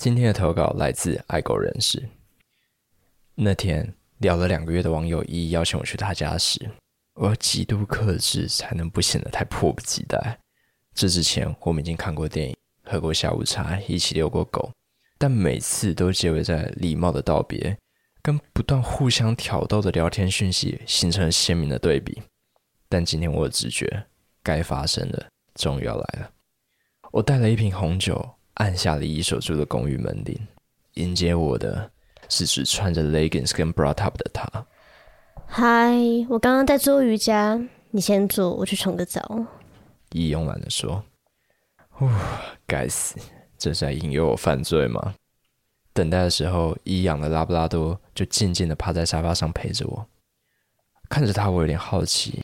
今天的投稿来自爱狗人士。那天聊了两个月的网友一一邀请我去他家时，我要极度克制，才能不显得太迫不及待。这之前我们已经看过电影，喝过下午茶，一起遛过狗，但每次都结尾在礼貌的道别，跟不断互相挑逗的聊天讯息形成了鲜明的对比。但今天我的直觉，该发生的终于要来了。我带了一瓶红酒，按下了一手住的公寓门铃，迎接我的是只穿着 leggings 跟 bra top 的他。嗨，我刚刚在做瑜伽，你先坐，我去冲个澡。一慵懒的说：“呼，该死，这是在引诱我犯罪吗？”等待的时候，一养的拉布拉多就静静的趴在沙发上陪着我。看着他，我有点好奇，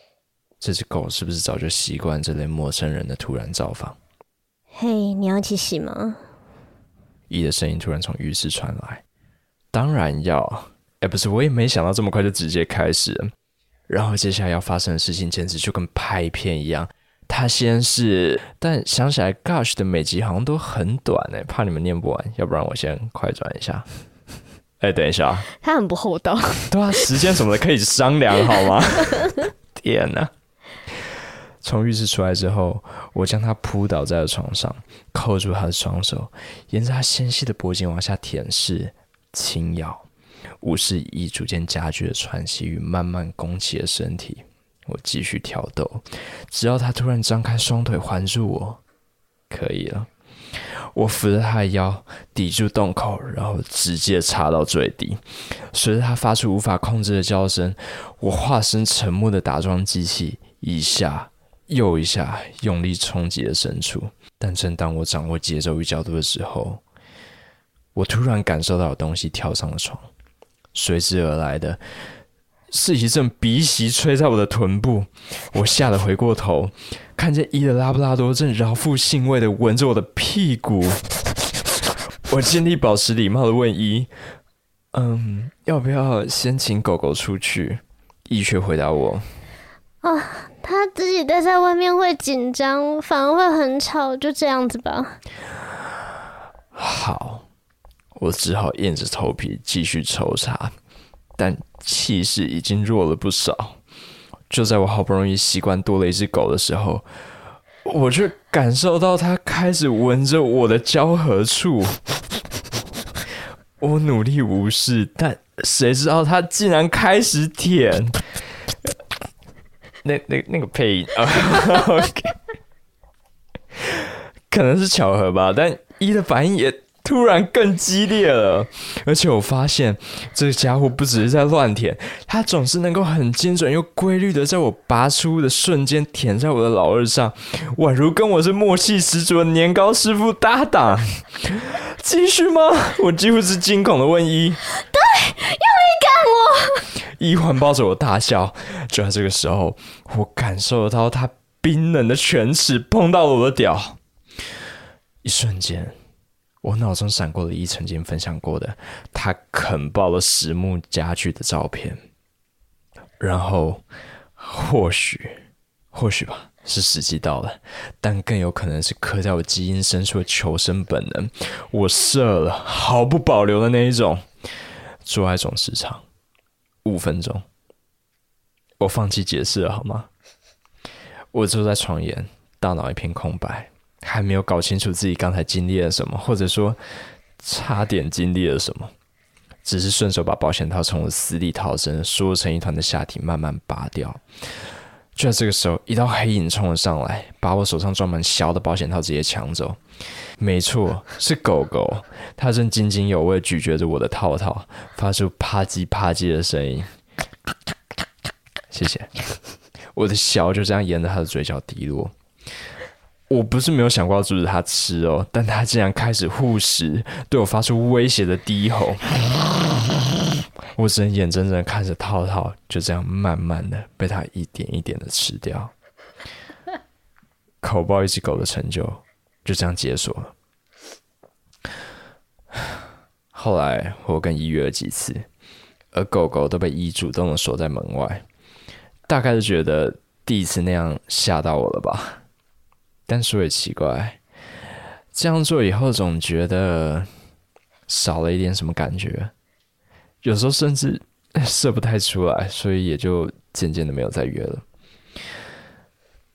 这只狗是不是早就习惯这类陌生人的突然造访？嘿，你要一起洗吗？一的声音突然从浴室传来：“当然要。”哎，不是，我也没想到这么快就直接开始了。然后接下来要发生的事情简直就跟拍片一样。他先是，但想起来，Gosh 的每集好像都很短哎，怕你们念不完，要不然我先快转一下。哎，等一下，他很不厚道。对啊，时间什么的可以商量好吗？天哪！从浴室出来之后，我将他扑倒在了床上，扣住他的双手，沿着他纤细的脖颈往下舔舐、轻咬。无视已逐渐加剧的喘息与慢慢拱起的身体，我继续挑逗，直到他突然张开双腿环住我。可以了，我扶着他的腰，抵住洞口，然后直接插到最低。随着他发出无法控制的叫声，我化身沉默的打桩机器，一下又一下用力冲击了深处。但正当我掌握节奏与角度的时候，我突然感受到有东西跳上了床。随之而来的是一阵鼻息吹在我的臀部，我吓得回过头，看见伊的拉布拉多正饶富兴味的闻着我的屁股。我尽力保持礼貌的问伊：“嗯，要不要先请狗狗出去？”伊却回答我：“啊，他自己待在外面会紧张，反而会很吵，就这样子吧。”好。我只好硬着头皮继续抽查，但气势已经弱了不少。就在我好不容易习惯多了一只狗的时候，我却感受到它开始闻着我的交合处。我努力无视，但谁知道它竟然开始舔。那那那个配音啊，可能是巧合吧，但一的反应也。突然更激烈了，而且我发现这个家伙不只是在乱舔，他总是能够很精准又规律的在我拔出的瞬间舔在我的老二上，宛如跟我是默契十足的年糕师傅搭档。继续吗？我几乎是惊恐的问一。对，用力干我。一环抱着我大笑。就在这个时候，我感受到他冰冷的犬齿碰到了我的屌，一瞬间。我脑中闪过了一曾经分享过的他啃爆了实木家具的照片，然后或许或许吧，是时机到了，但更有可能是刻在我基因深处的求生本能。我射了，毫不保留的那一种。做爱总时长五分钟，我放弃解释了好吗？我坐在床沿，大脑一片空白。还没有搞清楚自己刚才经历了什么，或者说差点经历了什么，只是顺手把保险套从我死里逃生、缩成一团的下体慢慢拔掉。就在这个时候，一道黑影冲了上来，把我手上装满小的保险套直接抢走。没错，是狗狗，它正津津有味咀嚼着我的套套，发出啪叽啪叽的声音。谢谢，我的小就这样沿着它的嘴角滴落。我不是没有想过要阻止他吃哦，但他竟然开始护食，对我发出威胁的低吼。我只能眼睁睁看着套套就这样慢慢的被他一点一点的吃掉，口爆一只狗的成就就这样解锁了。后来我跟伊约了几次，而狗狗都被伊主动的锁在门外，大概是觉得第一次那样吓到我了吧。但说也奇怪，这样做以后总觉得少了一点什么感觉，有时候甚至 射不太出来，所以也就渐渐的没有再约了。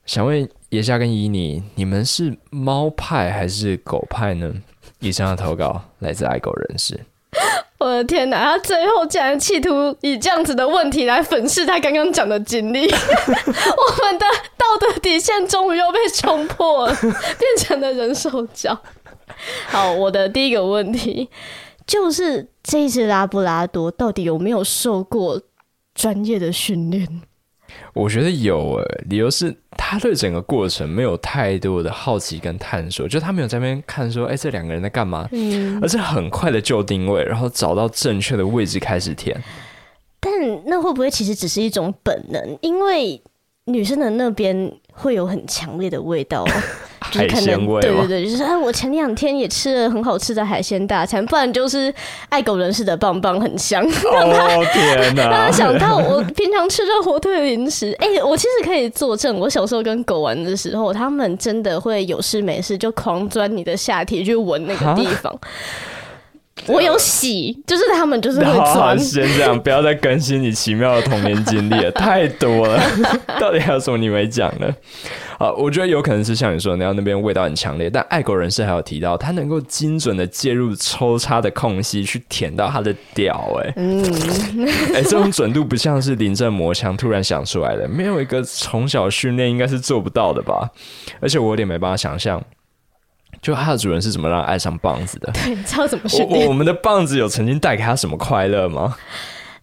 想问野夏跟伊妮，你们是猫派还是狗派呢？以上的投稿来自爱狗人士。我的天哪！他最后竟然企图以这样子的问题来粉饰他刚刚讲的经历，我们的道德底线终于又被冲破了，变成了人手脚。好，我的第一个问题就是这只拉布拉多到底有没有受过专业的训练？我觉得有诶，理由是他对整个过程没有太多的好奇跟探索，就他没有在那边看说，哎，这两个人在干嘛？嗯，而是很快的就定位，然后找到正确的位置开始填。但那会不会其实只是一种本能？因为女生的那边会有很强烈的味道。海鲜味，对对对，就是哎，我前两天也吃了很好吃的海鲜大餐，不然就是爱狗人士的棒棒很香。哦天哪！让他想到我平常吃这火腿零食，哎，我其实可以作证，我小时候跟狗玩的时候，他们真的会有事没事就狂钻你的下体去闻那个地方。我有洗，就是他们就是会钻。先这样，不要再更新你奇妙的童年经历了，太多了。到底还有什么你没讲的？啊，我觉得有可能是像你说的那样，那边味道很强烈。但爱国人士还有提到，他能够精准的介入抽插的空隙去舔到他的屌，哎，嗯，哎，这种准度不像是临阵磨枪突然想出来的，没有一个从小训练应该是做不到的吧？而且我有点没办法想象。就它的主人是怎么让爱上棒子的？对，你知道怎么训练。我们的棒子有曾经带给他什么快乐吗？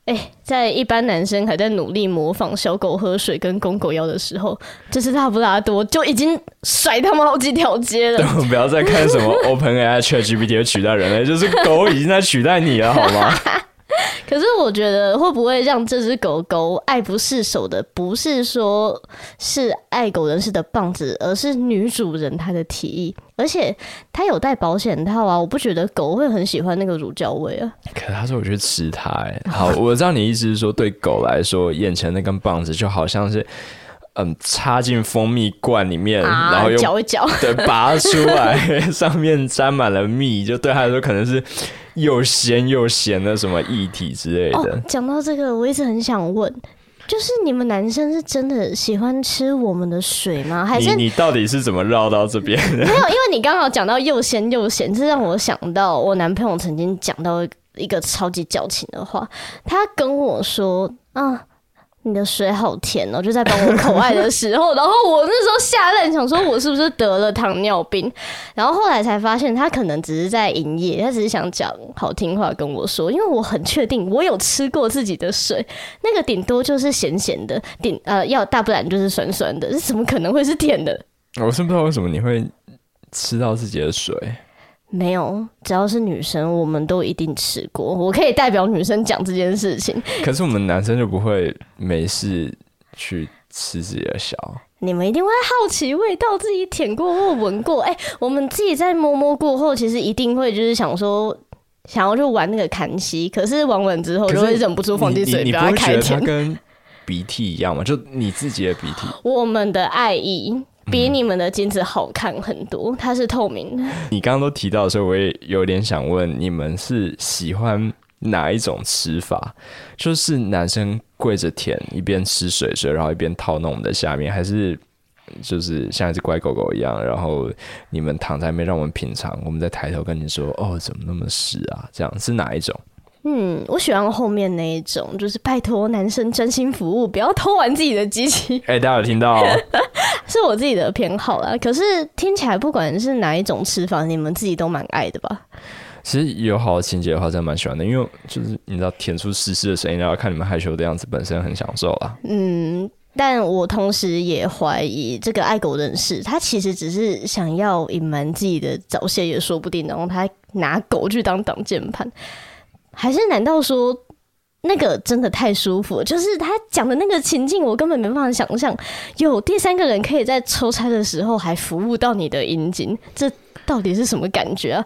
哎，在一般男生还在努力模仿小狗喝水跟公狗腰的时候，这是拉布拉多就已经甩他们好几条街了。不要再看什么 Open AI ChatGPT 取代人类，就是狗已经在取代你了，好吗？可是我觉得会不会让这只狗狗爱不释手的，不是说是爱狗人士的棒子，而是女主人她的提议，而且她有带保险套啊，我不觉得狗会很喜欢那个乳胶味啊。可他说我觉得吃它，哎，好，我知道你意思是说对狗来说，眼前那根棒子就好像是。嗯，插进蜂蜜罐里面，然后又搅一搅，对，拔出来，上面沾满了蜜，就对他来说可能是又咸又咸的什么液体之类的。讲到这个，我一直很想问，就是你们男生是真的喜欢吃我们的水吗？还是你到底是怎么绕到这边？没有，因为你刚好讲到又咸又咸，这让我想到我男朋友曾经讲到一个超级矫情的话，他跟我说啊。你的水好甜哦！就在帮我口爱的时候，然后我那时候吓烂，想说我是不是得了糖尿病？然后后来才发现，他可能只是在营业，他只是想讲好听话跟我说，因为我很确定我有吃过自己的水，那个顶多就是咸咸的，顶呃要大不然就是酸酸的，这怎么可能会是甜的？我是不知道为什么你会吃到自己的水。没有，只要是女生，我们都一定吃过。我可以代表女生讲这件事情。可是我们男生就不会没事去吃自己的小。你们一定会好奇味道，自己舔过或闻过。哎，我们自己在摸摸过后，其实一定会就是想说，想要去玩那个砍息。可是玩完之后，就会忍不住放进嘴，不要开舔。跟鼻涕一样嘛？就你自己的鼻涕。我们的爱意。比你们的金子好看很多，它是透明的。你刚刚都提到的时候，我也有点想问，你们是喜欢哪一种吃法？就是男生跪着舔，一边吃水水，然后一边套弄我们的下面，还是就是像一只乖狗狗一样，然后你们躺在那边让我们品尝，我们再抬头跟你说：“哦，怎么那么湿啊？”这样是哪一种？嗯，我喜欢后面那一种，就是拜托男生真心服务，不要偷玩自己的机器。哎，大家有听到？是我自己的偏好啦。可是听起来不管是哪一种吃法，你们自己都蛮爱的吧？其实有好的情节的话，真的蛮喜欢的，因为就是你知道舔出湿湿的声音，然后看你们害羞的样子，本身很享受啊。嗯，但我同时也怀疑这个爱狗人士，他其实只是想要隐瞒自己的早泄也说不定，然后他拿狗去当挡箭牌。还是难道说那个真的太舒服？就是他讲的那个情境，我根本没办法想象，有第三个人可以在抽插的时候还服务到你的阴茎，这到底是什么感觉啊？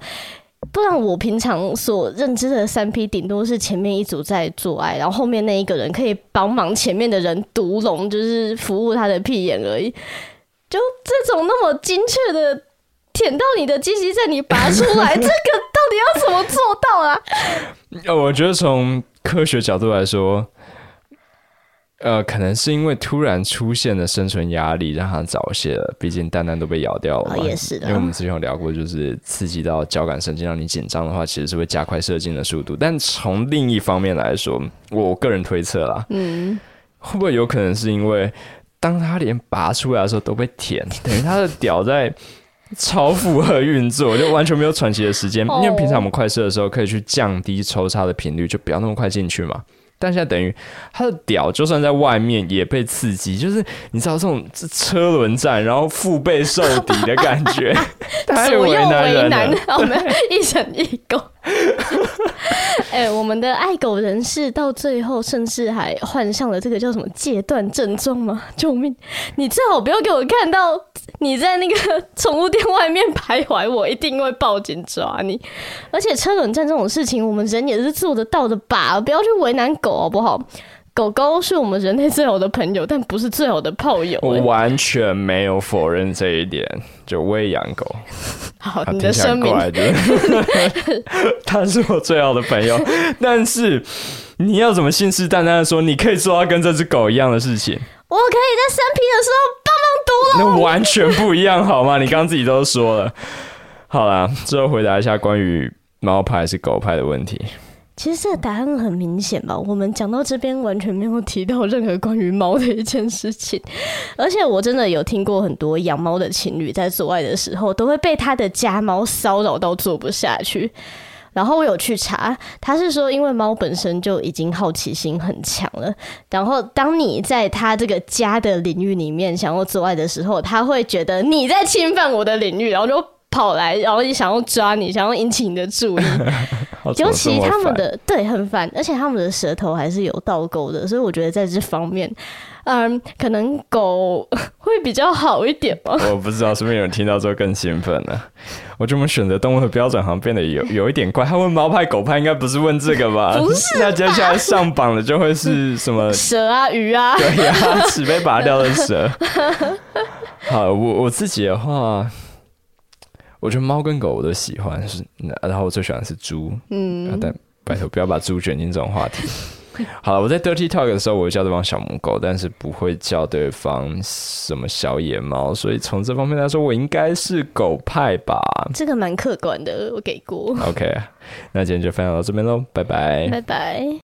不然我平常所认知的三 P，顶多是前面一组在做爱，然后后面那一个人可以帮忙前面的人独龙，就是服务他的屁眼而已。就这种那么精确的。舔到你的鸡鸡，在你拔出来，这个到底要怎么做到啊？呃，我觉得从科学角度来说，呃，可能是因为突然出现的生存压力让它早泄了，毕竟蛋蛋都被咬掉了嘛。哦也是的因为我们之前有聊过，就是刺激到交感神经让你紧张的话，其实是会加快射精的速度。但从另一方面来说，我个人推测啦，嗯，会不会有可能是因为当他连拔出来的时候都被舔，等于他的屌在超负荷运作，就完全没有喘息的时间。哦因为平常我们快射的时候可以去降低抽插的频率，就不要那么快进去嘛。但现在等于他的屌就算在外面也被刺激，就是你知道这种车轮战，然后腹背受敌的感觉，太为难了。我们一人一狗。哎、我们的爱狗人士到最后甚至还患上了这个叫什么戒断症状吗？救命！你最好不要给我看到你在那个宠物店外面徘徊，我一定会报警抓你。而且车轮战这种事情，我们人也是做得到的吧？不要去为难狗好不好？狗狗是我们人类最好的朋友，但不是最好的炮友、我哎完全没有否认这一点，就我也养狗，好，他你的声明，他是我最好的朋友，但是你要怎么信誓旦旦的说你可以做到跟这只狗一样的事情？我可以在生病的时候帮忙读了。那完全不一样，好吗？你刚刚自己都说了。好啦，最后回答一下关于猫派还是狗派的问题。其实这个答案很明显吧？我们讲到这边完全没有提到任何关于猫的一件事情，而且我真的有听过很多养猫的情侣在做爱的时候都会被他的家猫骚扰到做不下去。然后我有去查，他是说，因为猫本身就已经好奇心很强了，然后当你在它这个家的领域里面想要做爱的时候，他会觉得你在侵犯我的领域，然后就跑来，然后想要抓你，想要引起你的注意。尤其他们的对很烦，而且他们的舌头还是有倒钩的，所以我觉得在这方面，嗯，可能狗 会比较好一点吧。我不知道是不是有人听到之后更兴奋了。我觉得我们选择动物的标准好像变得有有一点怪。他问猫派、狗派，应该不是问这个吧？不是那接下来上榜的就会是什么？蛇啊，鱼啊，对呀、齿被拔掉的蛇。好，我我自己的话，我觉得猫跟狗我都喜欢，是，然后我最喜欢的是猪。嗯啊，但拜托不要把猪卷进这种话题。好了，我在 dirty talk 的时候，我会叫对方小母狗，但是不会叫对方什么小野猫，所以从这方面来说，我应该是狗派吧。这个蛮客观的，我给过。OK，那今天就分享到这边喽，拜拜。拜拜。